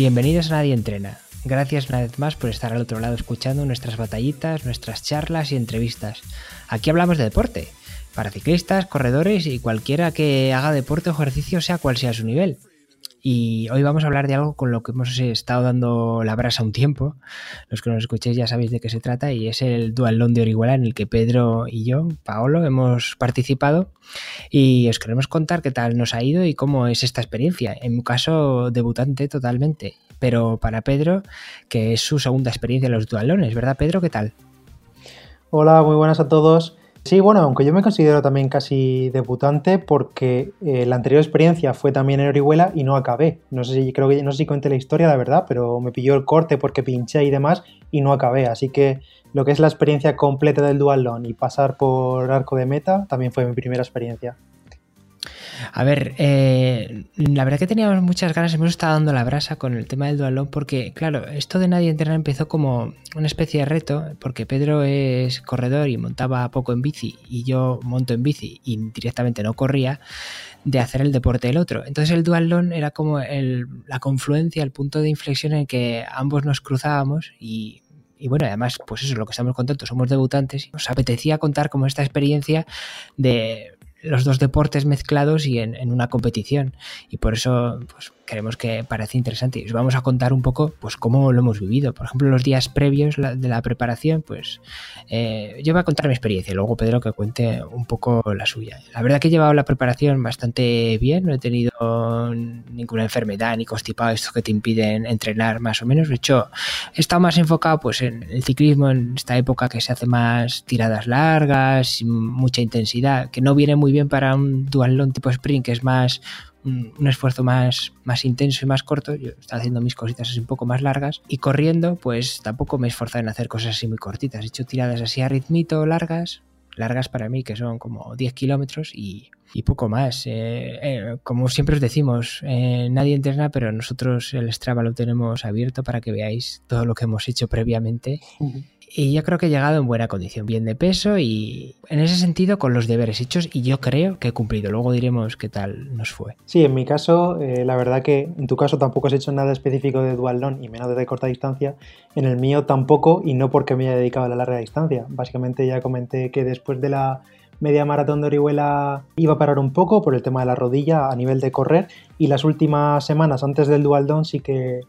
Bienvenidos a Nadie Entrena. Gracias una vez más por estar al otro lado escuchando nuestras batallitas, nuestras charlas y entrevistas. Aquí hablamos de deporte, para ciclistas, corredores y cualquiera que haga deporte o ejercicio sea cual sea su nivel. Y hoy vamos a hablar de algo con lo que hemos estado dando la brasa un tiempo. Los que nos escuchéis ya sabéis de qué se trata y es el Dualón de Orihuela en el que Pedro y yo, Paolo, hemos participado y os queremos contar qué tal nos ha ido y cómo es esta experiencia. En mi caso, debutante totalmente, pero para Pedro, que es su segunda experiencia en los dualones, ¿verdad Pedro? ¿Qué tal? Hola, muy buenas a todos. Sí, bueno, aunque yo me considero también casi debutante porque eh, la anterior experiencia fue también en Orihuela y no acabé. No sé si creo que no sé si conté la historia, la verdad, pero me pilló el corte porque pinché y demás y no acabé. Así que lo que es la experiencia completa del dualón y pasar por arco de meta también fue mi primera experiencia. A ver, eh, la verdad que teníamos muchas ganas, hemos estado dando la brasa con el tema del dualón porque, claro, esto de nadie entrenar empezó como una especie de reto, porque Pedro es corredor y montaba poco en bici y yo monto en bici y directamente no corría, de hacer el deporte del otro. Entonces el dualón era como la confluencia, el punto de inflexión en que ambos nos cruzábamos y y bueno, además, pues eso, lo que estamos contentos, somos debutantes nos apetecía contar como esta experiencia de los dos deportes mezclados y en, una competición. Y por eso pues, creemos que parece interesante. Y os vamos a contar un poco pues, cómo lo hemos vivido. Por ejemplo, los días previos de la preparación, pues eh, yo voy a contar mi experiencia y luego Pedro que cuente un poco la suya. La verdad que he llevado la preparación bastante bien, no he tenido ninguna enfermedad ni constipado, esto que te impiden entrenar más o menos. De hecho, he estado más enfocado pues, en el ciclismo en esta época que se hace más tiradas largas, mucha intensidad, que no viene muy bien para un dualón tipo sprint, que es más un, esfuerzo más, más intenso y más corto. Yo estaba haciendo mis cositas un poco más largas. Y corriendo, pues tampoco me he esforzado en hacer cosas así muy cortitas. He hecho tiradas así a ritmito largas, largas para mí, que son como 10 kilómetros y, poco más. Eh, eh, como siempre os decimos, eh, nadie entrena, pero nosotros el Strava lo tenemos abierto para que veáis todo lo que hemos hecho previamente y yo creo que he llegado en buena condición, bien de peso y en ese sentido con los deberes hechos y yo creo que he cumplido. Luego diremos qué tal nos fue. Sí, en mi caso, eh, la verdad que en tu caso tampoco has hecho nada específico de dual y menos de corta distancia. En el mío tampoco y no porque me haya dedicado a la larga distancia. Básicamente ya comenté que después de la media maratón de Orihuela iba a parar un poco por el tema de la rodilla a nivel de correr y las últimas semanas antes del dual sí que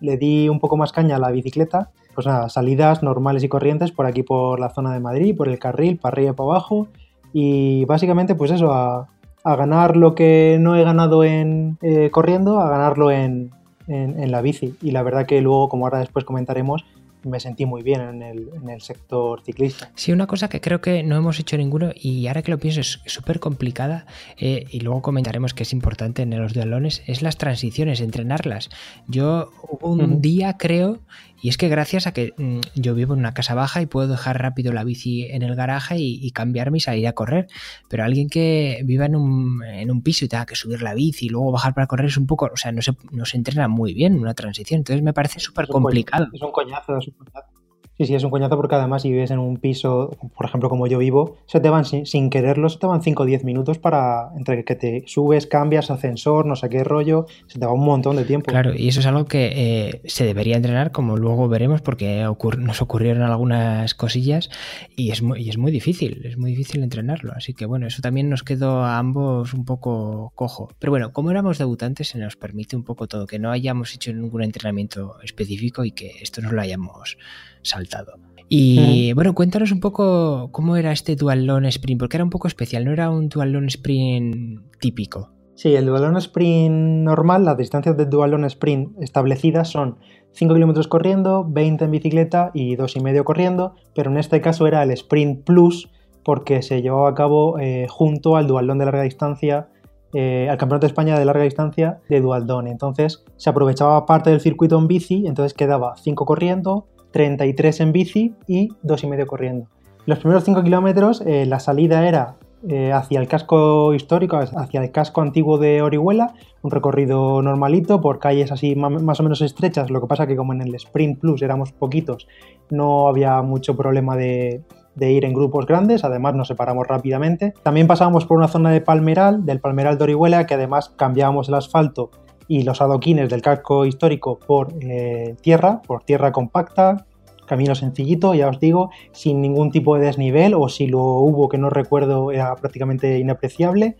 le di un poco más caña a la bicicleta pues nada, salidas normales y corrientes por aquí por la zona de Madrid, por el carril, para arriba y para abajo. Y básicamente, pues eso, a, ganar lo que no he ganado en eh, corriendo, a ganarlo en, en, la bici. Y la verdad que luego, como ahora después comentaremos, me sentí muy bien en el, en el, sector ciclista. Sí, una cosa que creo que no hemos hecho ninguno y ahora que lo pienso es súper complicada eh, y luego comentaremos que es importante en los dualones, es las transiciones, entrenarlas. Yo hubo un día, creo, y es que gracias a que mm, yo vivo en una casa baja y puedo dejar rápido la bici en el garaje y, cambiarme y salir a correr. Pero alguien que viva en un, en un, piso y tenga que subir la bici y luego bajar para correr es un poco, o sea, no se, no se entrena muy bien una transición. Entonces me parece súper complicado. Es un coñazo, es un coñazo. Sí, sí, es un coñazo porque además si vives en un piso, por ejemplo, como yo vivo, se te van sin, quererlo, se te van 5 o 10 minutos para entre que te subes, cambias, ascensor, no sé qué rollo, se te va un montón de tiempo. Claro, y eso es algo que eh, se debería entrenar, como luego veremos, porque nos ocurrieron algunas cosillas y es, muy, y es muy difícil, es muy difícil entrenarlo. Así que bueno, eso también nos quedó a ambos un poco cojo. Pero bueno, como éramos debutantes, se nos permite un poco todo, que no hayamos hecho ningún entrenamiento específico y que esto no lo hayamos saltado. Y bueno, cuéntanos un poco cómo era este dualón sprint, porque era un poco especial, no era un dualón sprint típico. Sí, el dualón sprint normal, las distancias del dualón sprint establecidas son 5 kilómetros corriendo, 20 en bicicleta y 2,5 corriendo, pero en este caso era el sprint plus porque se llevaba a cabo eh, junto al dualón de larga distancia, eh, al Campeonato de España de larga distancia de dualdón. Entonces se aprovechaba parte del circuito en bici, entonces quedaba 5 corriendo, 33 en bici y 2,5 corriendo. Los primeros 5 kilómetros eh, la salida era eh, hacia el casco histórico, hacia el casco antiguo de Orihuela, un recorrido normalito por calles así más o menos estrechas, lo que pasa que como en el Sprint Plus éramos poquitos, no había mucho problema de, de ir en grupos grandes, además nos separamos rápidamente. También pasábamos por una zona de palmeral, del palmeral de Orihuela, que además cambiábamos el asfalto y los adoquines del casco histórico por eh, tierra, por tierra compacta, camino sencillito, ya os digo, sin ningún tipo de desnivel o si lo hubo que no recuerdo era prácticamente inapreciable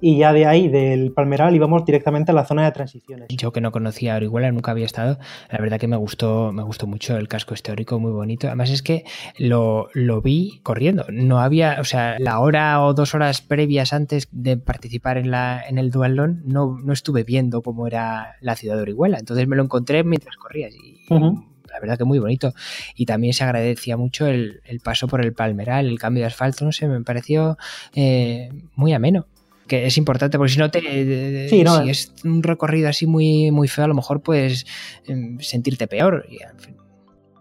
y ya de ahí, del Palmeral, íbamos directamente a la zona de transiciones. Yo que no conocía Orihuela, nunca había estado, la verdad que me gustó, me gustó mucho el casco histórico, muy bonito. Además es que lo, lo vi corriendo. No había, o sea, la hora o dos horas previas antes de participar en, la, en el dualón, no, no estuve viendo cómo era la ciudad de Orihuela. Entonces me lo encontré mientras corrías y, la verdad que muy bonito. Y también se agradecía mucho el, el, paso por el Palmeral, el cambio de asfalto, no sé, me pareció eh, muy ameno que es importante, porque si no te. si es un recorrido así muy, muy feo, a lo mejor puedes em, sentirte peor.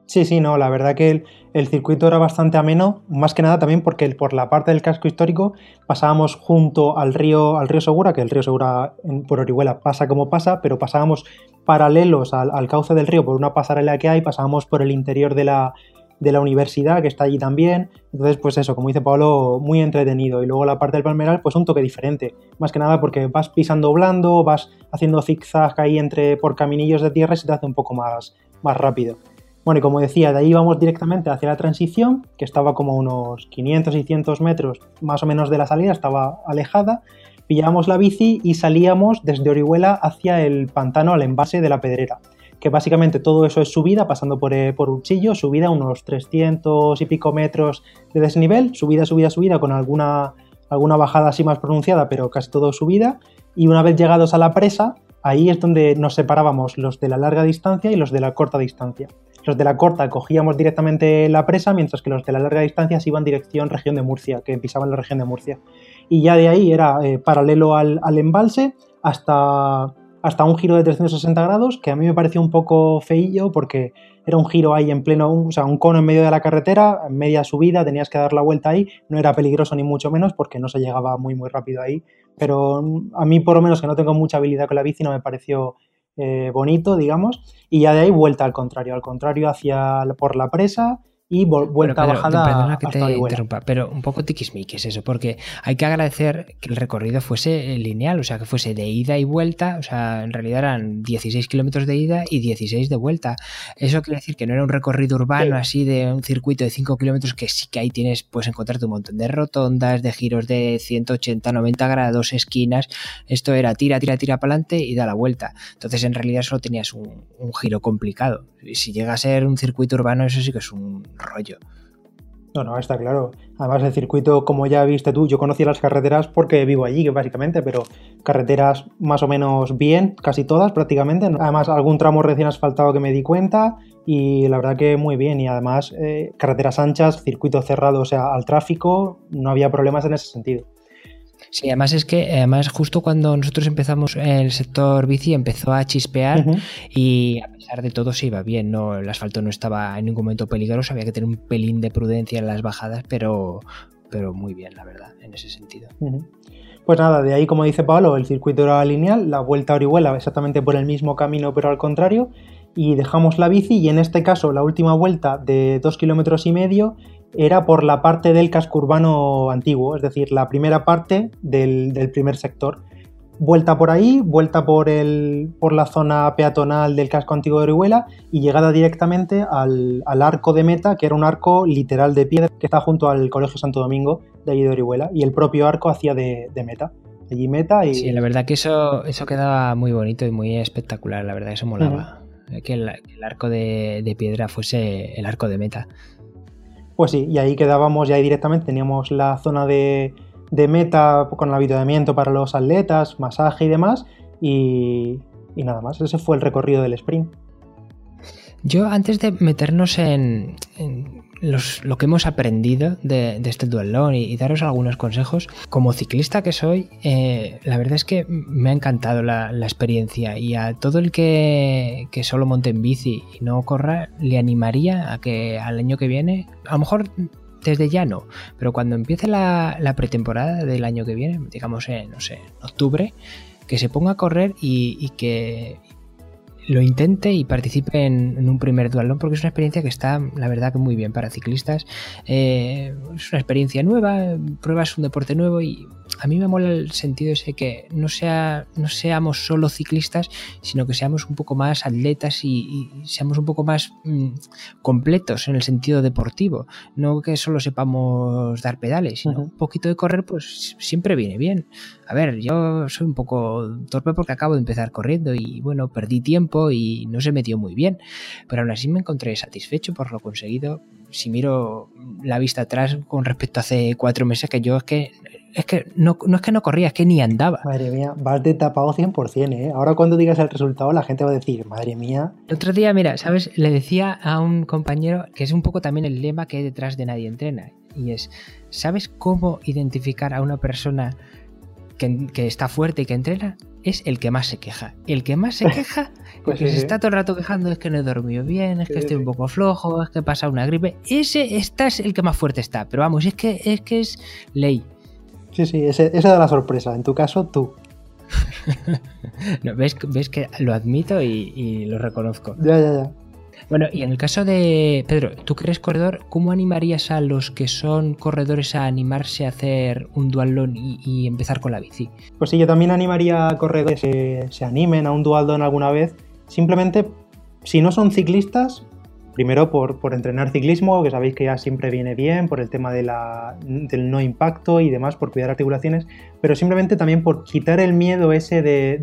Sí, sí, no, la verdad que el, circuito era bastante ameno, más que nada también porque por la parte del casco histórico pasábamos junto al río, al río Segura, que el río Segura por Orihuela pasa como pasa, pero pasábamos paralelos al, al cauce del río por una pasarela que hay, pasábamos por el interior de la, de la universidad que está allí también. Entonces, pues eso, como dice Pablo, muy entretenido. Y luego la parte del palmeral, pues un toque diferente. Más que nada porque vas pisando blando, vas haciendo zigzag ahí entre, por caminillos de tierra y se te hace un poco más, más rápido. Bueno, y como decía, de ahí vamos directamente hacia la transición, que estaba como unos 500 y 100 metros más o menos de la salida, estaba alejada. Pillábamos la bici y salíamos desde Orihuela hacia el pantano al envase de la Pedrera que básicamente todo eso es subida, pasando por, eh, por Urchillo, subida unos 300 y pico metros de desnivel, subida, subida, subida, con alguna, alguna bajada así más pronunciada, pero casi todo subida, y una vez llegados a la presa, ahí es donde nos separábamos los de la larga distancia y los de la corta distancia. Los de la corta cogíamos directamente la presa, mientras que los de la larga distancia se iban dirección región de Murcia, que pisaban la región de Murcia. Y ya de ahí era eh, paralelo al, al embalse hasta hasta un giro de 360 grados, que a mí me pareció un poco feillo porque era un giro ahí en pleno, o sea, un cono en medio de la carretera, en media subida, tenías que dar la vuelta ahí, no era peligroso ni mucho menos porque no se llegaba muy muy rápido ahí, pero a mí por lo menos que no tengo mucha habilidad con la bici no me pareció eh, bonito, digamos, y ya de ahí vuelta al contrario, al contrario hacia por la presa y vuelta bajada. Perdona que te interrumpa, pero un poco tiquismiquis eso, porque hay que agradecer que el recorrido fuese lineal, o sea, que fuese de ida y vuelta, o sea, en realidad eran 16 kilómetros de ida y 16 de vuelta. Eso quiere decir que no era un recorrido urbano así de un circuito de 5 kilómetros, que sí que ahí tienes, puedes encontrarte un montón de rotondas, de giros de 180, 90 grados, esquinas. Esto era tira, tira, tira para adelante y da la vuelta. Entonces, en realidad solo tenías un, un giro complicado. Si llega a ser un circuito urbano, eso sí que es un rollo. No, no, está claro. Además, el circuito, como ya viste tú, yo conocí las carreteras porque vivo allí, básicamente, pero carreteras más o menos bien, casi todas prácticamente. Además, algún tramo recién asfaltado que me di cuenta y la verdad que muy bien. Y además, eh, carreteras anchas, circuito cerrado, o sea, al tráfico, no había problemas en ese sentido. Sí, además es que además justo cuando nosotros empezamos el sector bici empezó a chispear y a pesar de todo se iba bien, no el asfalto no estaba en ningún momento peligroso, había que tener un pelín de prudencia en las bajadas, pero pero muy bien, la verdad, en ese sentido. Pues nada, de ahí como dice Pablo, el circuito era lineal, la vuelta a Orihuela exactamente por el mismo camino pero al contrario y dejamos la bici y en este caso la última vuelta de dos kilómetros y medio era por la parte del casco urbano antiguo, es decir, la primera parte del, primer sector. Vuelta por ahí, vuelta por, el, por la zona peatonal del casco antiguo de Orihuela y llegada directamente al, arco de meta, que era un arco literal de piedra que está junto al Colegio Santo Domingo de allí de Orihuela, y el propio arco hacía de, meta. Allí meta y... Sí, la verdad que eso, eso quedaba muy bonito y muy espectacular, la verdad, eso molaba. Que el, arco de, de piedra fuese el arco de meta. Pues sí, y ahí quedábamos, ya ahí directamente teníamos la zona de, meta con el avituallamiento para los atletas, masaje y demás, y, nada más. Ese fue el recorrido del sprint. Yo antes de meternos en, lo que hemos aprendido de, este duelón y, daros algunos consejos, como ciclista que soy, eh, la verdad es que me ha encantado la, experiencia y a todo el que, solo monte en bici y no corra, le animaría a que al año que viene, a lo mejor desde ya no, pero cuando empiece la, pretemporada del año que viene, digamos en, no sé, octubre, que se ponga a correr y que, lo intente y participe en, un primer dualón porque es una experiencia que está, la verdad, que muy bien para ciclistas. Eh, es una experiencia nueva, pruebas un deporte nuevo y a mí me mola el sentido ese que no, sea, no seamos solo ciclistas, sino que seamos un poco más atletas y, seamos un poco más mm, completos en el sentido deportivo. No que solo sepamos dar pedales, sino un poquito de correr, pues siempre viene bien. A ver, yo soy un poco torpe porque acabo de empezar corriendo y bueno, perdí tiempo y no se metió muy bien, pero aún así me encontré satisfecho por lo conseguido. Si miro la vista atrás con respecto a hace cuatro meses, que yo es que es que no, no, es que no corría, es que ni andaba. Madre mía, vas de tapado 100%, ¿eh? Ahora cuando digas el resultado la gente va a decir, madre mía. El otro día, mira, ¿sabes? Le decía a un compañero que es un poco también el lema que hay detrás de Nadie Entrena. Y es, ¿sabes cómo identificar a una persona que, está fuerte y que entrena es el que más se queja. El que más se queja, pues que se está todo el rato quejando es que no he dormido bien, es que estoy un poco flojo, es que pasa una gripe. Ese está es el que más fuerte está. Pero vamos, es que es, que es ley. Sí, sí, ese, da la sorpresa. En tu caso, tú. no, ¿ves, ves que lo admito y, y lo reconozco. Ya, ya, ya. Bueno, y en el caso de Pedro, tú que eres corredor, ¿cómo animarías a los que son corredores a animarse a hacer un dualdón y, empezar con la bici? Pues sí, yo también animaría a corredores que se animen a un dualdón alguna vez. Simplemente, si no son ciclistas, primero por, entrenar ciclismo, que sabéis que ya siempre viene bien, por el tema de la, del no impacto y demás, por cuidar articulaciones, pero simplemente también por quitar el miedo ese de,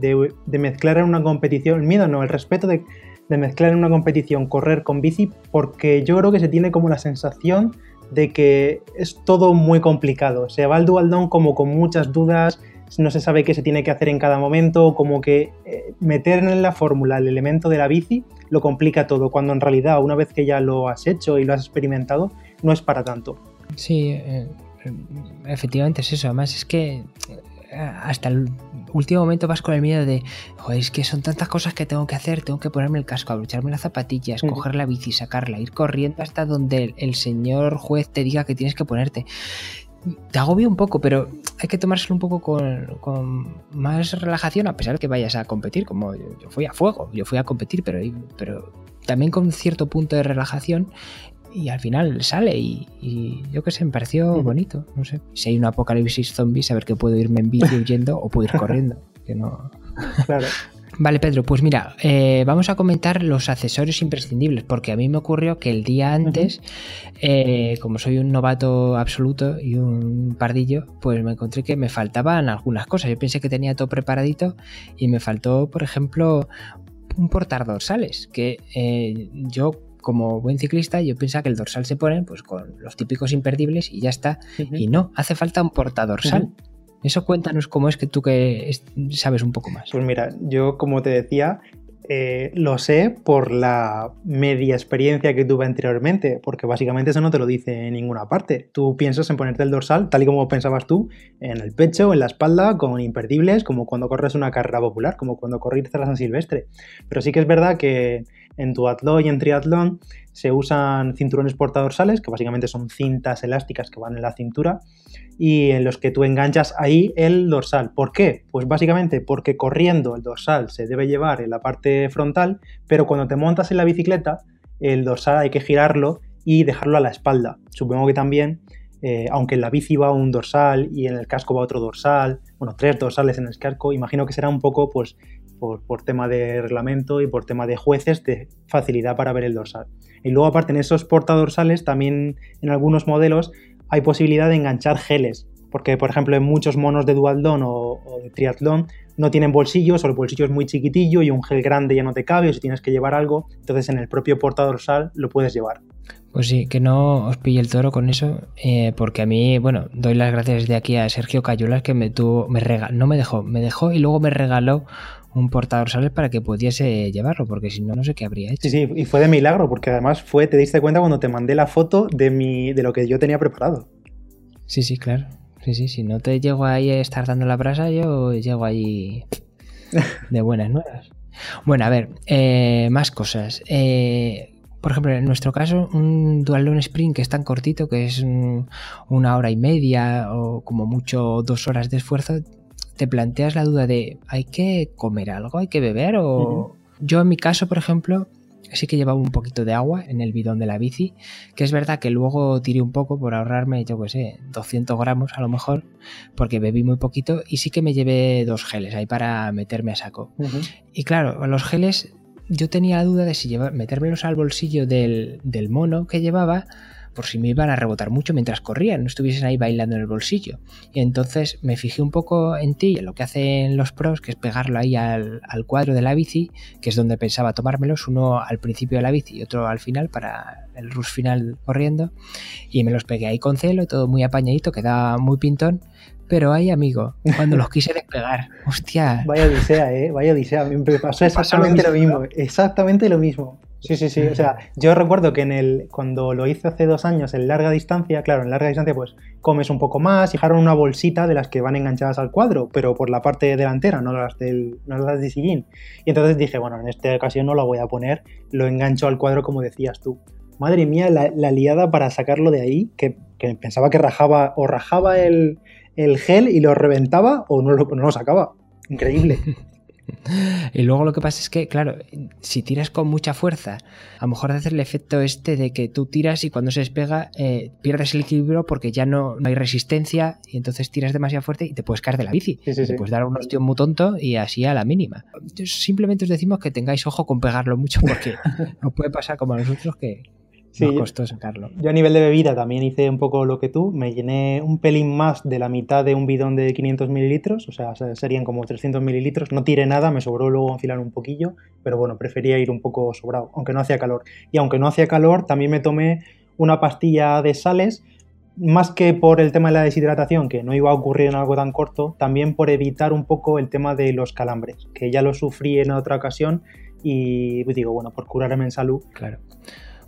de mezclar en una competición, el miedo no, el respeto de de mezclar en una competición correr con bici porque yo creo que se tiene como la sensación de que es todo muy complicado. Se va al dualdón como con muchas dudas, no se sabe qué se tiene que hacer en cada momento, como que eh, meter en la fórmula el elemento de la bici lo complica todo, cuando en realidad una vez que ya lo has hecho y lo has experimentado, no es para tanto. Sí, eh, efectivamente es eso. Además es que eh, hasta el último momento vas con el miedo de, Joder, es que son tantas cosas que tengo que hacer, tengo que ponerme el casco, abrocharme las zapatillas, coger la bici, sacarla, ir corriendo hasta donde el, señor juez te diga que tienes que ponerte. Te agobio un poco, pero hay que tomárselo un poco con, más relajación, a pesar de que vayas a competir, como yo, fui a fuego, yo fui a competir, pero, pero también con cierto punto de relajación y al final sale y, yo qué sé, me pareció bonito, no sé. Si hay un apocalipsis zombie, saber que puedo irme en bici huyendo o puedo ir corriendo, que no... Claro. Vale, Pedro, pues mira, eh, vamos a comentar los accesorios imprescindibles, porque a mí me ocurrió que el día antes, eh, como soy un novato absoluto y un pardillo, pues me encontré que me faltaban algunas cosas. Yo pensé que tenía todo preparadito y me faltó, por ejemplo, un portar dorsales, que eh, yo como buen ciclista, yo pensaba que el dorsal se pone pues con los típicos imperdibles y ya está. Y no, hace falta un portadorsal. Eso cuéntanos cómo es que tú que sabes un poco más. Pues mira, yo como te decía, eh, lo sé por la media experiencia que tuve anteriormente, porque básicamente eso no te lo dice en ninguna parte. Tú piensas en ponerte el dorsal, tal y como pensabas tú, en el pecho, en la espalda, con imperdibles, como cuando corres una carrera popular, como cuando corriste la San Silvestre. Pero sí que es verdad que en duatlón y en triatlón se usan cinturones portadorsales, que básicamente son cintas elásticas que van en la cintura, y en los que tú enganchas ahí el dorsal. ¿Por qué? Pues básicamente porque corriendo el dorsal se debe llevar en la parte frontal, pero cuando te montas en la bicicleta, el dorsal hay que girarlo y dejarlo a la espalda. Supongo que también, eh, aunque en la bici va un dorsal y en el casco va otro dorsal, bueno, tres dorsales en el casco, imagino que será un poco pues por, tema de reglamento y por tema de jueces de facilidad para ver el dorsal. Y luego aparte en esos portadorsales también en algunos modelos hay posibilidad de enganchar geles, porque por ejemplo en muchos monos de dualdón o, de triatlón no tienen bolsillos o el bolsillo es muy chiquitillo y un gel grande ya no te cabe o si tienes que llevar algo, entonces en el propio portadorsal lo puedes llevar. Pues sí, que no os pille el toro con eso, eh, porque a mí, bueno, doy las gracias de aquí a Sergio Cayulas que me tuvo, me regaló, no me dejó, me dejó y luego me regaló un portadorsales para que pudiese llevarlo, porque si no, no sé qué habría hecho. Sí, sí, y fue de milagro, porque además fue, te diste cuenta cuando te mandé la foto de, mi, de lo que yo tenía preparado. Sí, sí, claro. Sí, sí, si no te llego ahí a estar dando la brasa, yo llego ahí de buenas nuevas. Bueno, a ver, eh, más cosas. Eh, por ejemplo, en nuestro caso, un Dualon Sprint que es tan cortito, que es una hora y media o como mucho dos horas de esfuerzo, te planteas la duda de ¿hay que comer algo? ¿Hay que beber? O yo en mi caso, por ejemplo, sí que llevaba un poquito de agua en el bidón de la bici, que es verdad que luego tiré un poco por ahorrarme, yo qué sé, 200 gramos a lo mejor, porque bebí muy poquito y sí que me llevé dos geles ahí para meterme a saco. Y claro, los geles yo tenía la duda de si llevar, metérmelos al bolsillo del, del mono que llevaba por si me iban a rebotar mucho mientras corrían, no estuviesen ahí bailando en el bolsillo. Y entonces me fijé un poco en ti, en lo que hacen los pros, que es pegarlo ahí al, cuadro de la bici, que es donde pensaba tomármelos, uno al principio de la bici y otro al final para el rush final corriendo. Y me los pegué ahí con celo, todo muy apañadito, quedaba muy pintón. Pero ahí, amigo, cuando los quise despegar, hostia. Vaya odisea, eh, vaya odisea. Me pasó exactamente lo mismo, exactamente lo mismo. Sí, sí, sí. O sea, yo recuerdo que en el, cuando lo hice hace dos años en larga distancia, claro, en larga distancia pues comes un poco más y dejaron una bolsita de las que van enganchadas al cuadro, pero por la parte delantera, no las, del, no las de sillín. Y entonces dije, bueno, en esta ocasión no lo voy a poner, lo engancho al cuadro como decías tú. Madre mía, la, liada para sacarlo de ahí, que, pensaba que rajaba o rajaba el, gel y lo reventaba o no lo, no lo sacaba. Increíble. Y luego lo que pasa es que, claro, si tiras con mucha fuerza, a lo mejor hace el efecto este de que tú tiras y cuando se despega eh, pierdes el equilibrio porque ya no, hay resistencia y entonces tiras demasiado fuerte y te puedes caer de la bici. te puedes dar un hostión muy tonto y así a la mínima. Simplemente os decimos que tengáis ojo con pegarlo mucho porque no puede pasar como a nosotros que, Sí, costó sacarlo. Yo a nivel de bebida también hice un poco lo que tú. Me llené un pelín más de la mitad de un bidón de 500 mililitros, o sea, serían como 300 mililitros. No tiré nada, me sobró luego enfilar un poquillo, pero bueno, prefería ir un poco sobrado, aunque no hacía calor. Y aunque no hacía calor, también me tomé una pastilla de sales, más que por el tema de la deshidratación, que no iba a ocurrir en algo tan corto, también por evitar un poco el tema de los calambres, que ya lo sufrí en otra ocasión y digo, bueno, por curarme en salud. Claro.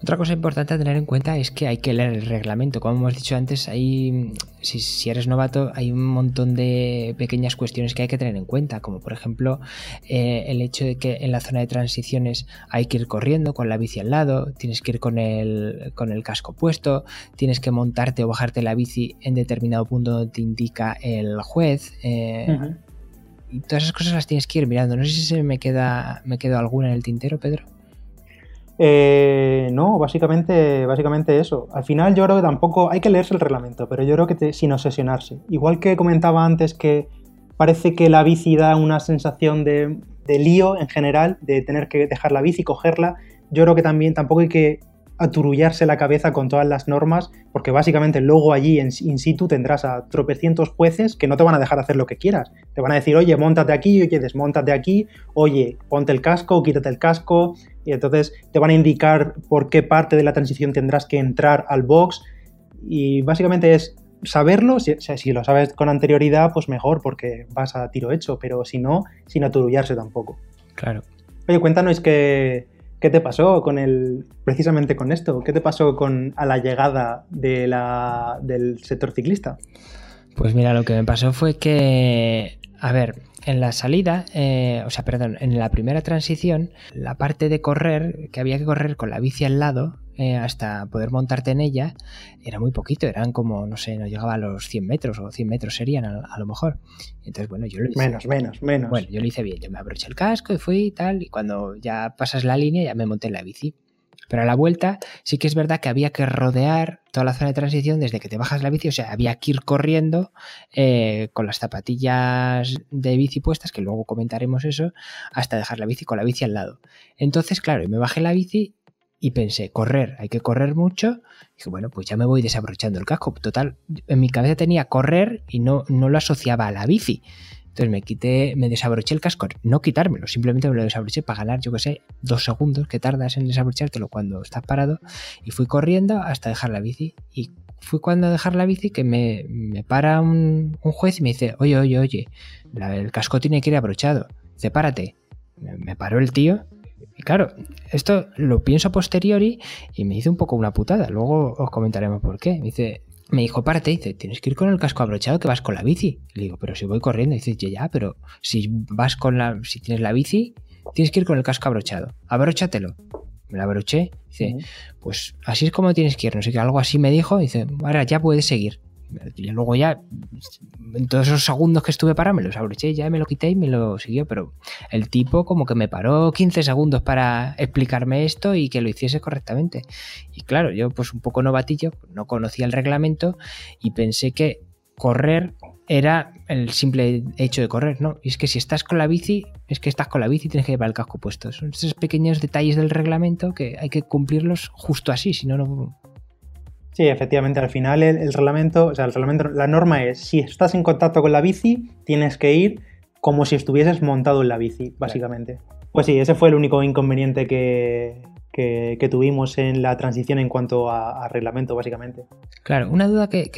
Otra cosa importante a tener en cuenta es que hay que leer el reglamento. Como hemos dicho antes, hay, si, eres novato, hay un montón de pequeñas cuestiones que hay que tener en cuenta, como por ejemplo eh, el hecho de que en la zona de transiciones hay que ir corriendo con la bici al lado, tienes que ir con el, con el casco puesto, tienes que montarte o bajarte la bici en determinado punto donde te indica el juez. Eh, y todas esas cosas las tienes que ir mirando. No sé si se me queda, me quedo alguna en el tintero, Pedro. Eh, no, básicamente, básicamente eso. Al final yo creo que tampoco hay que leerse el reglamento, pero yo creo que sin obsesionarse. Igual que comentaba antes que parece que la bici da una sensación de, de lío en general, de tener que dejar la bici, cogerla, yo creo que también tampoco hay que aturullarse la cabeza con todas las normas, porque básicamente luego allí en in situ tendrás a tropecientos jueces que no te van a dejar hacer lo que quieras. Te van a decir, oye, montate aquí, oye, desmontate aquí, oye, ponte el casco, quítate el casco, y entonces te van a indicar por qué parte de la transición tendrás que entrar al box, y básicamente es saberlo, si, si lo sabes con anterioridad, pues mejor, porque vas a tiro hecho, pero si no, sin aturullarse tampoco. Claro. Oye, cuéntanos que ¿Qué te pasó con el, precisamente con esto? ¿Qué te pasó con a la llegada de la, del sector ciclista? Pues mira, lo que me pasó fue que, a ver, en la salida, eh, o sea, perdón, en la primera transición, la parte de correr, que había que correr con la bici al lado, eh, hasta poder montarte en ella, era muy poquito, eran como, no sé, no llegaba a los 100 metros o 100 metros serían a, lo mejor. Entonces, bueno, yo lo hice. Menos, menos, menos. Bueno, yo lo hice bien, yo me abroché el casco y fui y tal, y cuando ya pasas la línea ya me monté en la bici. Pero a la vuelta sí que es verdad que había que rodear toda la zona de transición desde que te bajas la bici, o sea, había que ir corriendo eh, con las zapatillas de bici puestas, que luego comentaremos eso, hasta dejar la bici con la bici al lado. Entonces, claro, me bajé la bici y pensé, correr, hay que correr mucho. Y dije, bueno, pues ya me voy desabrochando el casco. Total, en mi cabeza tenía correr y no, no lo asociaba a la bici. Entonces me quité, me desabroché el casco, no quitármelo, simplemente me lo desabroché para ganar, yo que sé, dos segundos que tardas en desabrochártelo cuando estás parado. Y fui corriendo hasta dejar la bici. Y fui cuando dejar la bici que me, me para un, juez y me dice, oye, oye, oye, el casco tiene que ir abrochado. Dice, párate. me paró el tío y claro, esto lo pienso a posteriori y me hizo un poco una putada. Luego os comentaremos por qué. Me dice, me dijo, párate, dice, tienes que ir con el casco abrochado que vas con la bici. Le digo, pero si voy corriendo, dice, ya, ya, pero si vas con la, si tienes la bici, tienes que ir con el casco abrochado. Abróchatelo. Me la abroché, dice, pues así es como tienes que ir, no sé qué, algo así me dijo, dice, ahora ya puedes seguir. Y luego ya, en todos esos segundos que estuve parado, me los abroché, ya me lo quité y me lo siguió. Pero el tipo como que me paró 15 segundos para explicarme esto y que lo hiciese correctamente. Y claro, yo pues un poco novatillo, no conocía el reglamento y pensé que correr era el simple hecho de correr, ¿no? Y es que si estás con la bici, es que estás con la bici y tienes que llevar el casco puesto. Son esos pequeños detalles del reglamento que hay que cumplirlos justo así, si no, no, Sí, efectivamente, al final el, reglamento, o sea, el reglamento, la norma es, si estás en contacto con la bici, tienes que ir como si estuvieses montado en la bici, básicamente. Pues sí, ese fue el único inconveniente que, que, tuvimos en la transición en cuanto a, reglamento, básicamente. Claro, una duda que,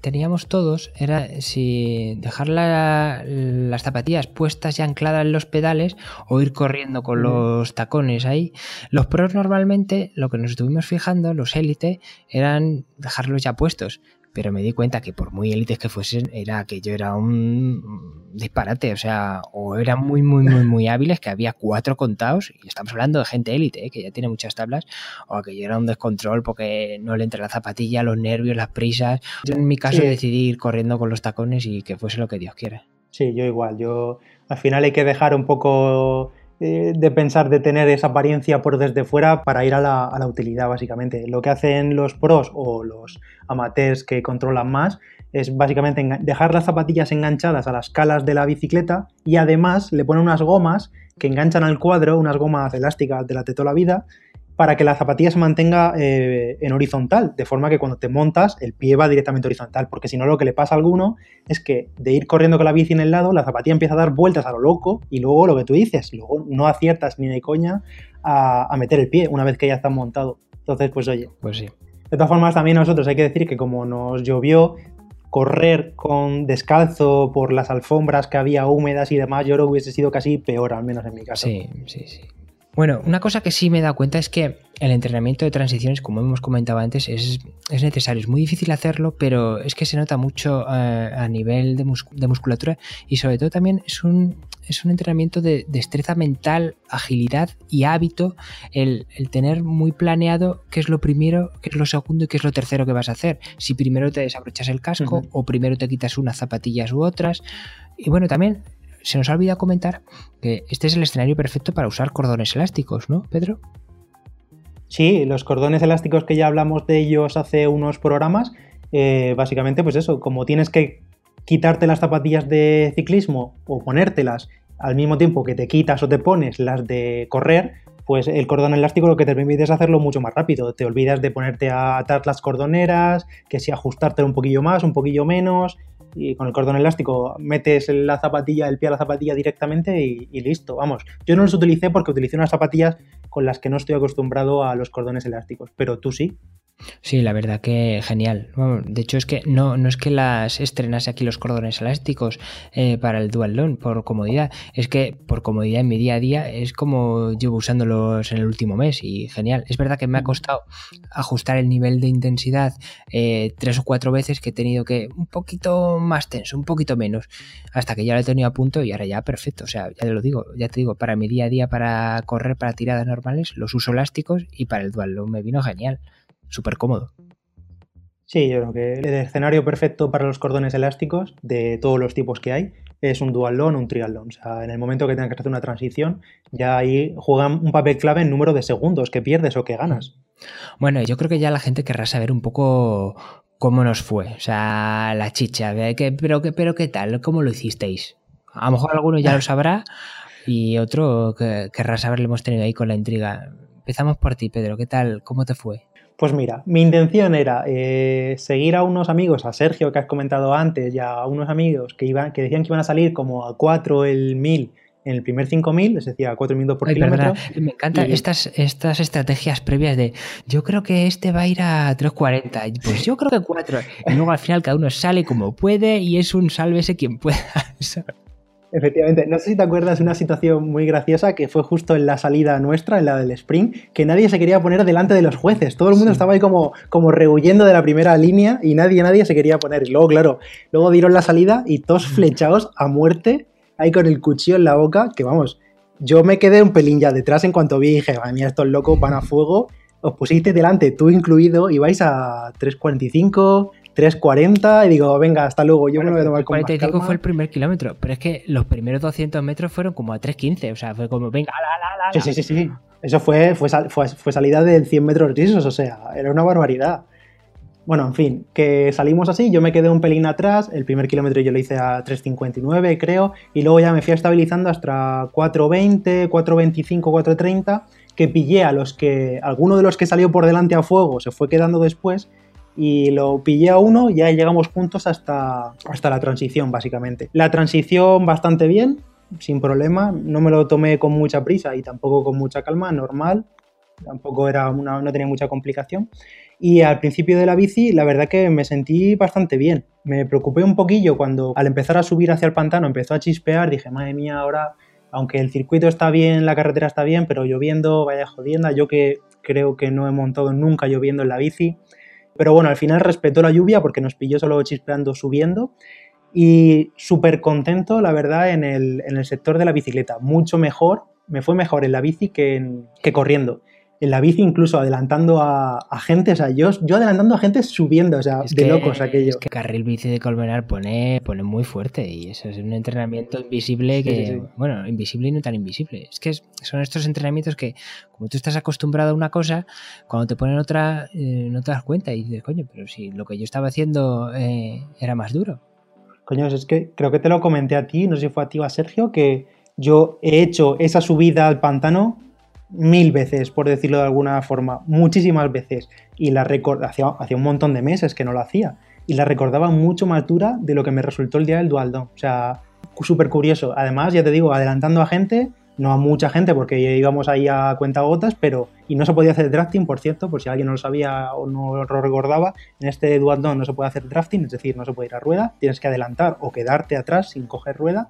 teníamos todos era si dejar las zapatillas puestas y ancladas en los pedales o ir corriendo con los tacones ahí. Los pros normalmente, lo que nos estuvimos fijando, los élite, eran dejarlos ya puestos pero me di cuenta que por muy élites que fuesen, era que yo era un disparate, o sea, o eran muy, muy, muy, muy hábiles, que había cuatro contados, y estamos hablando de gente élite, ¿eh? que ya tiene muchas tablas, o que yo era un descontrol porque no le entra la zapatilla, los nervios, las prisas. Yo en mi caso decidí ir corriendo con los tacones y que fuese lo que Dios quiera. Sí, yo igual, yo al final hay que dejar un poco eh, de pensar de tener esa apariencia por desde fuera para ir a la, a la, utilidad, básicamente. Lo que hacen los pros o los amateurs que controlan más es básicamente dejar las zapatillas enganchadas a las calas de la bicicleta y además le ponen unas gomas que enganchan al cuadro, unas gomas elásticas de la de toda la vida, para que la zapatilla se mantenga eh, en horizontal, de forma que cuando te montas el pie va directamente horizontal, porque si no lo que le pasa a alguno es que de ir corriendo con la bici en el lado, la zapatilla empieza a dar vueltas a lo loco y luego lo que tú dices, luego no aciertas ni de coña a, meter el pie una vez que ya está montado. Entonces, pues oye. Pues sí. De todas formas, también nosotros hay que decir que como nos llovió, correr con descalzo por las alfombras que había húmedas y demás, yo creo que hubiese sido casi peor, al menos en mi caso. Sí, sí, sí. Bueno, una cosa que sí me he dado cuenta es que el entrenamiento de transiciones, como hemos comentado antes, es, necesario. Es muy difícil hacerlo, pero es que se nota mucho eh, a nivel de, musculatura y sobre todo también es un, es un entrenamiento de destreza mental, agilidad y hábito el, tener muy planeado qué es lo primero, qué es lo segundo y qué es lo tercero que vas a hacer. Si primero te desabrochas el casco o primero te quitas unas zapatillas u otras. Y bueno, también se nos ha olvidado comentar que este es el escenario perfecto para usar cordones elásticos, ¿no, Pedro? Sí, los cordones elásticos que ya hablamos de ellos hace unos programas, eh, básicamente pues eso, como tienes que quitarte las zapatillas de ciclismo o ponértelas al mismo tiempo que te quitas o te pones las de correr, pues el cordón elástico lo que te permite es hacerlo mucho más rápido. Te olvidas de ponerte a atar las cordoneras, que si ajustarte un poquillo más, un poquillo menos, y con el cordón elástico metes la zapatilla, el pie a la zapatilla directamente y, y, listo. Vamos, yo no los utilicé porque utilicé unas zapatillas con las que no estoy acostumbrado a los cordones elásticos, pero tú sí. Sí, la verdad que genial. de hecho, es que no, no es que las estrenase aquí los cordones elásticos eh, para el Dual Long por comodidad, es que por comodidad en mi día a día es como llevo usándolos en el último mes y genial. Es verdad que me ha costado ajustar el nivel de intensidad eh, tres o cuatro veces que he tenido que un poquito más tenso, un poquito menos, hasta que ya lo he tenido a punto y ahora ya perfecto. O sea, ya te lo digo, ya te digo, para mi día a día, para correr, para tiradas normales, los uso elásticos y para el Dual Long me vino genial súper cómodo. Sí, yo creo que el escenario perfecto para los cordones elásticos de todos los tipos que hay es un dual o un trial long. O sea, en el momento que tengas que hacer una transición, ya ahí juegan un papel clave en número de segundos que pierdes o que ganas. Bueno, yo creo que ya la gente querrá saber un poco cómo nos fue. O sea, la chicha, pero, pero qué tal, cómo lo hicisteis. A lo mejor alguno ya lo sabrá y otro querrá saber, lo hemos tenido ahí con la intriga. Empezamos por ti, Pedro, ¿qué tal? ¿Cómo te fue? Pues mira, mi intención era eh, seguir a unos amigos, a Sergio que has comentado antes, y a unos amigos que, iban, que decían que iban a salir como a 4 el 1000 en el primer 5000, es decir, a 4 minutos por kilómetro. Me encantan estas, estas estrategias previas de yo creo que este va a ir a 3.40, pues yo creo que 4. Y luego al final cada uno sale como puede y es un sálvese quien pueda. Efectivamente, no sé si te acuerdas de una situación muy graciosa que fue justo en la salida nuestra, en la del sprint, que nadie se quería poner delante de los jueces. Todo el mundo estaba ahí como, como rehuyendo de la primera línea y nadie, nadie se quería poner. Y luego, claro, luego dieron la salida y todos flechados a muerte, ahí con el cuchillo en la boca, que vamos, yo me quedé un pelín ya detrás en cuanto vi y dije, madre mía, estos locos van a fuego. Os pusiste delante, tú incluido, y vais a 3.45, 3.40 y digo, venga, hasta luego, yo me lo voy a tomar con 45 fue el primer kilómetro, pero es que los primeros 200 metros fueron como a 3.15, o sea, fue como, venga, la, la, la, Sí, sí, sí, sí. Eso fue, fue, fue, salida de 100 metros lisos, o sea, era una barbaridad. Bueno, en fin, que salimos así, yo me quedé un pelín atrás, el primer kilómetro yo lo hice a 3.59 creo, y luego ya me fui estabilizando hasta 4.20, 4.25, 4.30, que pillé a los que, alguno de los que salió por delante a fuego se fue quedando después, y lo pillé a uno y ya llegamos juntos hasta, hasta la transición, básicamente. La transición bastante bien, sin problema, no me lo tomé con mucha prisa y tampoco con mucha calma, normal, tampoco era una, no tenía mucha complicación. Y al principio de la bici, la verdad que me sentí bastante bien. Me preocupé un poquillo cuando al empezar a subir hacia el pantano empezó a chispear. Dije, madre mía, ahora, aunque el circuito está bien, la carretera está bien, pero lloviendo, vaya jodienda. Yo que creo que no he montado nunca lloviendo en la bici. Pero bueno, al final respetó la lluvia porque nos pilló solo chispeando subiendo. Y súper contento, la verdad, en el, en el, sector de la bicicleta. Mucho mejor, me fue mejor en la bici que, que corriendo en la bici incluso adelantando a, gente, o sea, yo, yo adelantando a gente subiendo, o sea, de locos aquello. Es que carril bici de Colmenar pone, pone muy fuerte y eso es un entrenamiento invisible que, bueno, invisible y no tan invisible. Es que son estos entrenamientos que, como tú estás acostumbrado a una cosa, cuando te ponen otra, eh, no te das cuenta y dices, coño, pero si lo que yo estaba haciendo eh, era más duro. Coño, es que creo que te lo comenté a ti, no sé si fue a ti o a Sergio, que yo he hecho esa subida al pantano mil veces, por decirlo de alguna forma, muchísimas veces, y la hacía, hacía un montón de meses que no lo hacía, y la recordaba mucho más dura de lo que me resultó el día del Dual O sea, súper curioso. Además, ya te digo, adelantando a gente, no a mucha gente porque íbamos ahí a cuenta gotas, pero y no se podía hacer drafting, por cierto, por si alguien no lo sabía o no lo recordaba, en este Dual no se puede hacer drafting, es decir, no se puede ir a rueda, tienes que adelantar o quedarte atrás sin coger rueda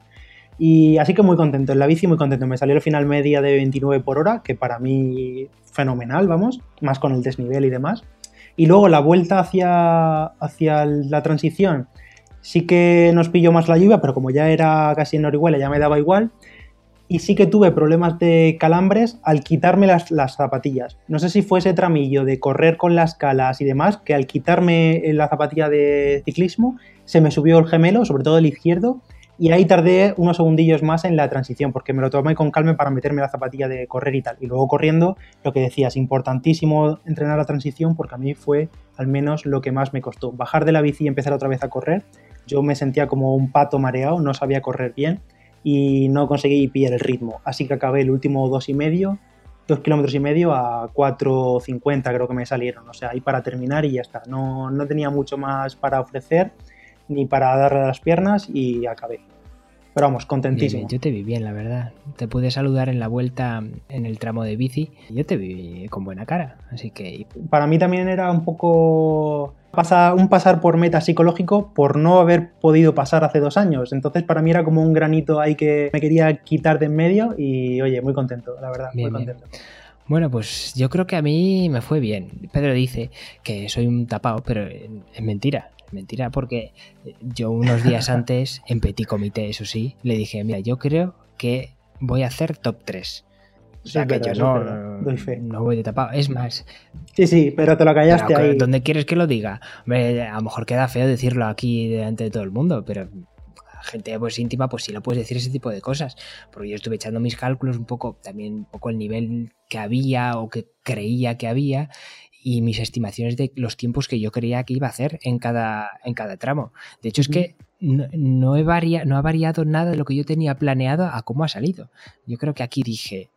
y así que muy contento, en la bici muy contento. Me salió el final media de 29 por hora, que para mí fenomenal, vamos, más con el desnivel y demás. Y luego la vuelta hacia, hacia la transición, sí que nos pilló más la lluvia, pero como ya era casi en Orihuela ya me daba igual. Y sí que tuve problemas de calambres al quitarme las, las, zapatillas. No sé si fue ese tramillo de correr con las calas y demás, que al quitarme la zapatilla de ciclismo se me subió el gemelo, sobre todo el izquierdo, y ahí tardé unos segundillos más en la transición, porque me lo tomé con calma para meterme la zapatilla de correr y tal. Y luego corriendo, lo que decías, importantísimo entrenar la transición, porque a mí fue al menos lo que más me costó. Bajar de la bici y empezar otra vez a correr, yo me sentía como un pato mareado, no sabía correr bien y no conseguí pillar el ritmo. Así que acabé el último dos y medio, dos kilómetros y medio a 4.50 creo que me salieron. O sea, ahí para terminar y ya está. No, no tenía mucho más para ofrecer ni para darle las piernas y acabé. Pero vamos, contentísimo. yo te vi bien, la verdad. Te pude saludar en la vuelta en el tramo de bici yo te vi con buena cara. Así que. Para mí también era un poco. Un pasar por meta psicológico por no haber podido pasar hace dos años. Entonces, para mí era como un granito ahí que me quería quitar de en medio y, oye, muy contento, la verdad, muy contento. Bueno, pues yo creo que a mí me fue bien. Pedro dice que soy un tapado, pero es mentira. Mentira, porque yo unos días antes, en Petit Comité, eso sí, le dije, mira, yo creo que voy a hacer top 3. O sea, que yo no, no, voy de tapado. Es más. Sí, sí, pero te lo callaste ahí. ¿Dónde quieres que lo diga? a lo mejor queda feo decirlo aquí delante de todo el mundo, pero gente pues íntima, pues sí lo puedes decir ese tipo de cosas. Porque yo estuve echando mis cálculos un poco, también un poco el nivel que había o que creía que había y mis estimaciones de los tiempos que yo creía que iba a hacer en cada, en cada tramo. De hecho, es que no, he no ha variado nada de lo que yo tenía planeado a cómo ha salido. Yo creo que aquí dije,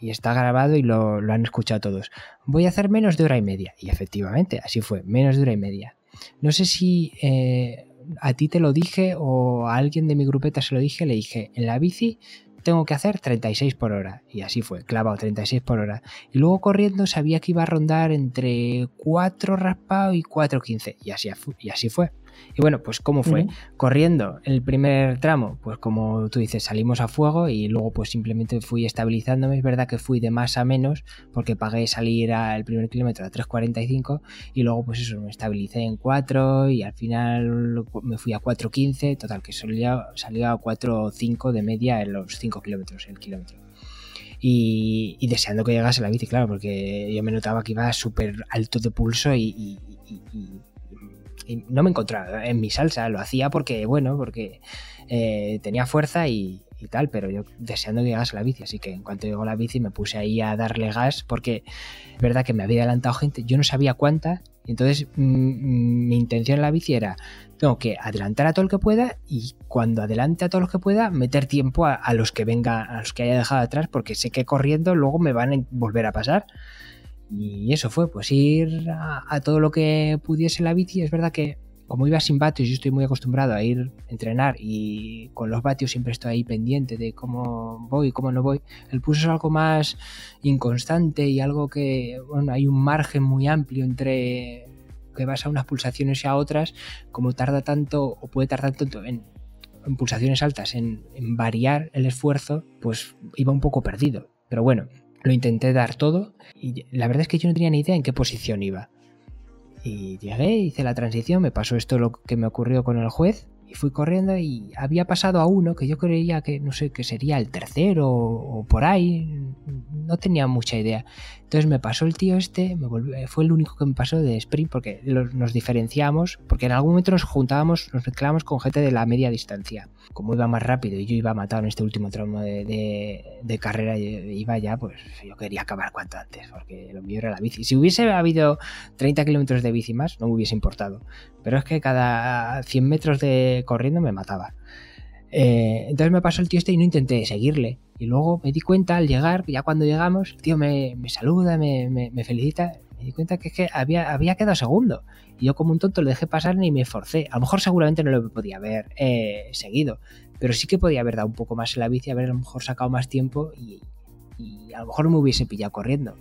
y está grabado y lo, han escuchado todos, voy a hacer menos de hora y media. Y efectivamente, así fue, menos de hora y media. No sé si eh, a ti te lo dije o a alguien de mi grupeta se lo dije, le dije, en la bici tengo que hacer 36 por hora. Y así fue, clavado 36 por hora. Y luego corriendo sabía que iba a rondar entre 4 raspado y 4.15. Y así, y así fue. Y bueno, pues ¿cómo fue? Corriendo el primer tramo, pues como tú dices, salimos a fuego y luego pues simplemente fui estabilizándome. Es verdad que fui de más a menos porque pagué salir al primer kilómetro a 3.45 y luego pues eso, me estabilicé en 4 y al final me fui a 4.15, total que salió, salió a 4.5 de media en los 5 kilómetros, el kilómetro. Y, deseando que llegase la bici, claro, porque yo me notaba que iba súper alto de pulso y y no me encontraba en mi salsa, lo hacía porque, bueno, porque eh, tenía fuerza y, tal, pero yo deseando que llegase la bici, así que en cuanto llegó la bici me puse ahí a darle gas porque es verdad que me había adelantado gente, yo no sabía cuánta, entonces mm, mm, mi intención en la bici era, tengo que adelantar a todo el que pueda y cuando adelante a todos los que pueda, meter tiempo a, los que venga, a los que haya dejado atrás, porque sé que corriendo luego me van a volver a pasar. Y eso fue, pues ir a, todo lo que pudiese la bici. Es verdad que como iba sin vatios, yo estoy muy acostumbrado a ir a entrenar y con los vatios siempre estoy ahí pendiente de cómo voy, cómo no voy. El pulso es algo más inconstante y algo que, bueno, hay un margen muy amplio entre que vas a unas pulsaciones y a otras, como tarda tanto o puede tardar tanto en, pulsaciones altas, en variar el esfuerzo, pues iba un poco perdido. Pero bueno, lo intenté dar todo y la verdad es que yo no tenía ni idea en qué posición iba. Y llegué, hice la transición, me pasó esto lo que me ocurrió con el juez y fui corriendo y había pasado a uno que yo creía que no sé que sería el tercero o, por ahí no tenía mucha idea. Entonces me pasó el tío este me fue el único que me pasó de sprint porque nos diferenciamos porque en algún momento nos juntábamos nos mezclábamos con gente de la media distancia como iba más rápido y yo iba a matar en este último tramo de, carrera iba ya pues yo quería acabar cuanto antes porque lo mío era la bici. Si hubiese habido 30 kilómetros de bici más no me hubiese importado. Pero es que cada 100 metros de corriendo me mataba. Eh, entonces me pasó el tío este y no intenté seguirle. Y luego me di cuenta al llegar, ya cuando llegamos, el tío me, saluda, me, felicita. Me di cuenta que, que había, había quedado segundo. Y yo como un tonto le dejé pasar ni me forcé. A lo mejor seguramente no lo podía haber eh, seguido. Pero sí que podía haber dado un poco más en la bici, haber a lo mejor sacado más tiempo y, y a lo mejor me hubiese pillado corriendo.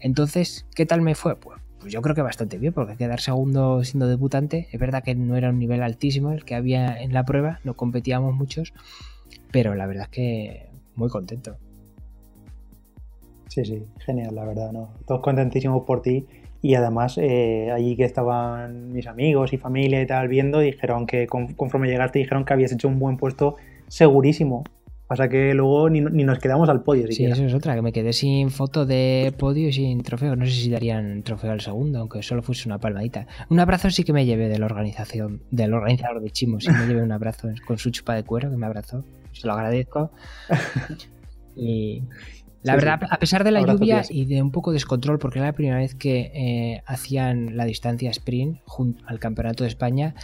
Entonces, ¿qué tal me fue? Pues pues yo creo que bastante bien, porque quedar segundo siendo debutante, es verdad que no era un nivel altísimo el que había en la prueba, no competíamos muchos, pero la verdad es que muy contento. Sí, sí, genial, la verdad, ¿no? Todos contentísimos por ti y además eh, allí que estaban mis amigos y familia y tal viendo, dijeron que conforme llegaste dijeron que habías hecho un buen puesto segurísimo. Pasa que luego ni, nos quedamos al podio. Sí, eso es otra, que me quedé sin foto de podio y sin trofeo. No sé si darían trofeo al segundo, aunque solo fuese una palmadita. Un abrazo sí que me llevé de la organización, del organizador de Chimo. Sí me llevé un abrazo con su chupa de cuero que me abrazó. Se lo agradezco. Y, la verdad, a pesar de la lluvia y de un poco descontrol, porque era la primera vez que eh, hacían la distancia sprint junto al Campeonato de España,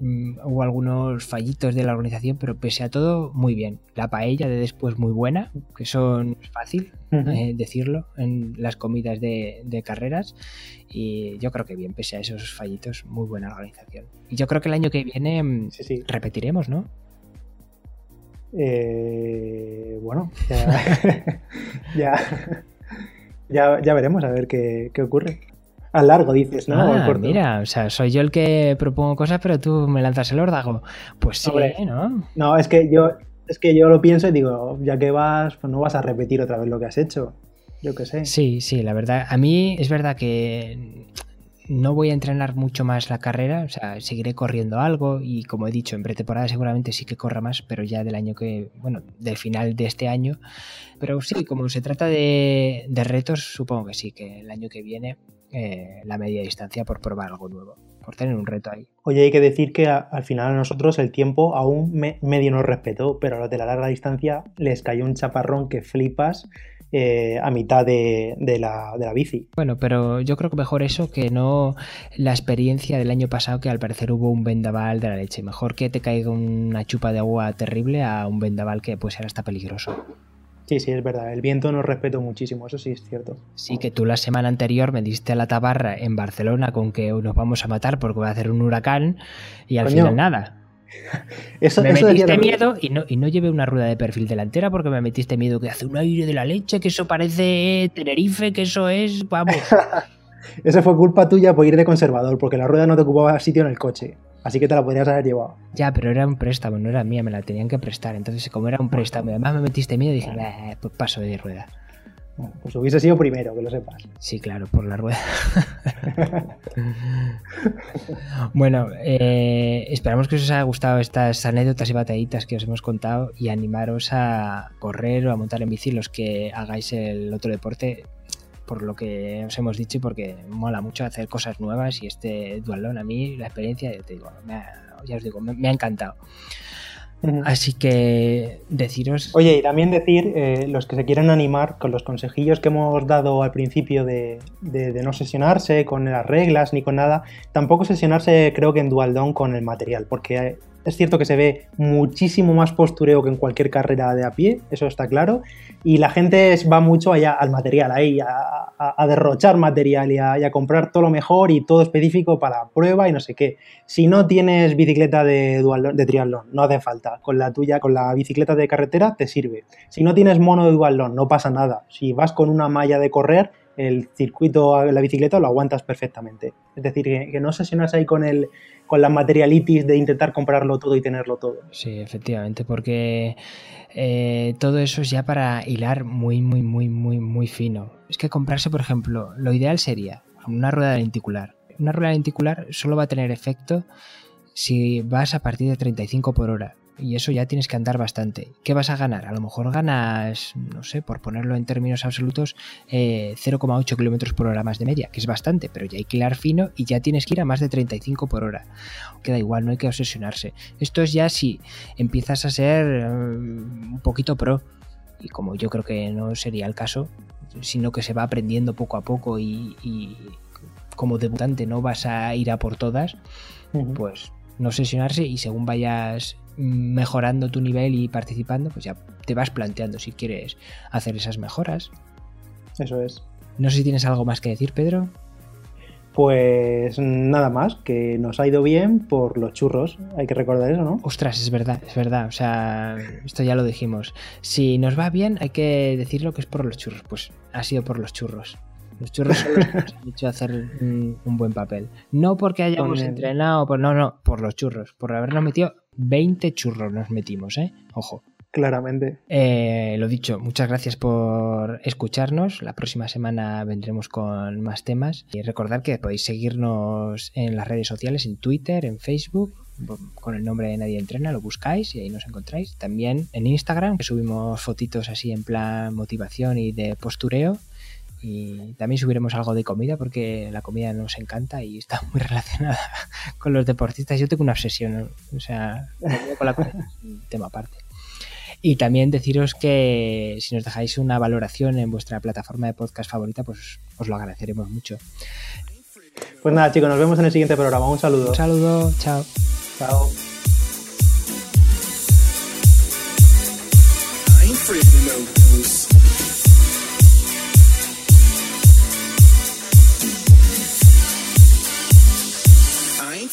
mm, hubo algunos fallitos de la organización, pero pese a todo, muy bien. La paella de después muy buena, que es fácil eh, decirlo en las comidas de, carreras. Y yo creo que bien, pese a esos fallitos, muy buena organización. Y yo creo que el año que viene mm, repetiremos, ¿no? Eh, bueno, ya, ya, veremos a ver qué, ocurre. A largo dices, ¿no? Ah, mira, o sea, soy yo el que propongo cosas, pero tú me lanzas el órdago. Pues sí, ¿no? No, es que yo es que yo lo pienso y digo, ya que vas, pues no vas a repetir otra vez lo que has hecho. Yo qué sé. Sí, sí, la verdad. A mí es verdad que no voy a entrenar mucho más la carrera, o sea, seguiré corriendo algo y como he dicho, en pretemporada seguramente sí que corra más, pero ya del año que, bueno, del final de este año. Pero sí, como se trata de, retos, supongo que sí, que el año que viene eh, la media distancia por probar algo nuevo, por tener un reto ahí. Oye, hay que decir que al final a nosotros el tiempo aún medio nos respetó, pero a los de la larga distancia les cayó un chaparrón que flipas eh, a mitad de, la, bici. Bueno, pero yo creo que mejor eso que no la experiencia del año pasado que al parecer hubo un vendaval de la leche. Mejor que te caiga una chupa de agua terrible a un vendaval que puede ser hasta peligroso. Sí, sí, es verdad. El viento nos respeto muchísimo, eso sí es cierto. Sí, que tú la semana anterior me diste a la tabarra en Barcelona con que nos vamos a matar porque va a hacer un huracán y al final nada. Eso, me metiste miedo y no, y no llevé una rueda de perfil delantera porque me metiste miedo que hace un aire de la leche, que eso parece Tenerife, que eso es, vamos. eso fue culpa tuya por ir de conservador, porque la rueda no te ocupaba sitio en el coche. Así que te la podrías haber llevado. Ya, pero era un préstamo, no era mía, me la tenían que prestar. Entonces, como era un préstamo, además me metiste miedo, dije, pues paso de rueda pues hubiese sido primero, que lo sepas. Sí, claro, por la rueda. bueno, eh, esperamos que os haya gustado estas anécdotas y batallitas que os hemos contado y animaros a correr o a montar en bici los que hagáis el otro deporte por lo que os hemos dicho y porque mola mucho hacer cosas nuevas y este dualón a mí la experiencia, te digo, ya os digo, me ha encantado. Así que deciros. Oye, y también decir, eh, los que se quieren animar con los consejillos que hemos dado al principio de, no sesionarse con las reglas ni con nada, tampoco sesionarse, creo que en Dualdon con el material, porque es cierto que se ve muchísimo más postureo que en cualquier carrera de a pie, eso está claro, y la gente va mucho allá al material, ahí, a, derrochar material y a, comprar todo lo mejor y todo específico para prueba y no sé qué. Si no tienes bicicleta de, dual, de triatlón, no hace falta. Con la tuya, con la bicicleta de carretera, te sirve. Si no tienes mono de dualón, no pasa nada. Si vas con una malla de correr, el circuito, la bicicleta lo aguantas perfectamente. Es decir, que, no sesionas ahí con el con la materialitis de intentar comprarlo todo y tenerlo todo. Sí, efectivamente, porque eh, todo eso es ya para hilar muy, muy, muy, muy, muy fino. Es que comprarse, por ejemplo, lo ideal sería una rueda lenticular. Una rueda lenticular solo va a tener efecto si vas a partir de 35 por hora y eso ya tienes que andar bastante. ¿Qué vas a ganar? A lo mejor ganas, no sé, por ponerlo en términos absolutos, 0,8 eh, kilómetros por hora más de media, que es bastante, pero ya hay que hilar fino y ya tienes que ir a más de 35 por hora. Queda igual, no hay que obsesionarse. Esto es ya si empiezas a ser eh, un poquito pro, y como yo creo que no sería el caso, sino que se va aprendiendo poco a poco y, y como debutante no vas a ir a por todas, pues no obsesionarse y según vayas mejorando tu nivel y participando, pues ya te vas planteando si quieres hacer esas mejoras. Eso es. No sé si tienes algo más que decir, Pedro. Pues nada más, que nos ha ido bien por los churros, hay que recordar eso, ¿no? Ostras, es verdad, es verdad, o sea, esto ya lo dijimos. Si nos va bien, hay que decirlo que es por los churros, pues ha sido por los churros. Los churros son los que nos han hecho hacer un, buen papel. No porque hayamos entrenado, por, no, no, por los churros, por habernos metido 20 churros nos metimos, ¿eh? Ojo. Claramente. Eh, lo dicho, muchas gracias por escucharnos. La próxima semana vendremos con más temas. Y recordad que podéis seguirnos en las redes sociales, en Twitter, en Facebook, con el nombre de Nadie Entrena, lo buscáis y ahí nos encontráis. También en Instagram, que subimos fotitos así en plan motivación y de postureo. Y también subiremos algo de comida porque la comida nos encanta y está muy relacionada con los deportistas. Yo tengo una obsesión, o sea, con la comida es un tema aparte. Y también deciros que si nos dejáis una valoración en vuestra plataforma de podcast favorita, pues os lo agradeceremos mucho. Pues nada, chicos, nos vemos en el siguiente programa. Un saludo. Un saludo, chao. Chao.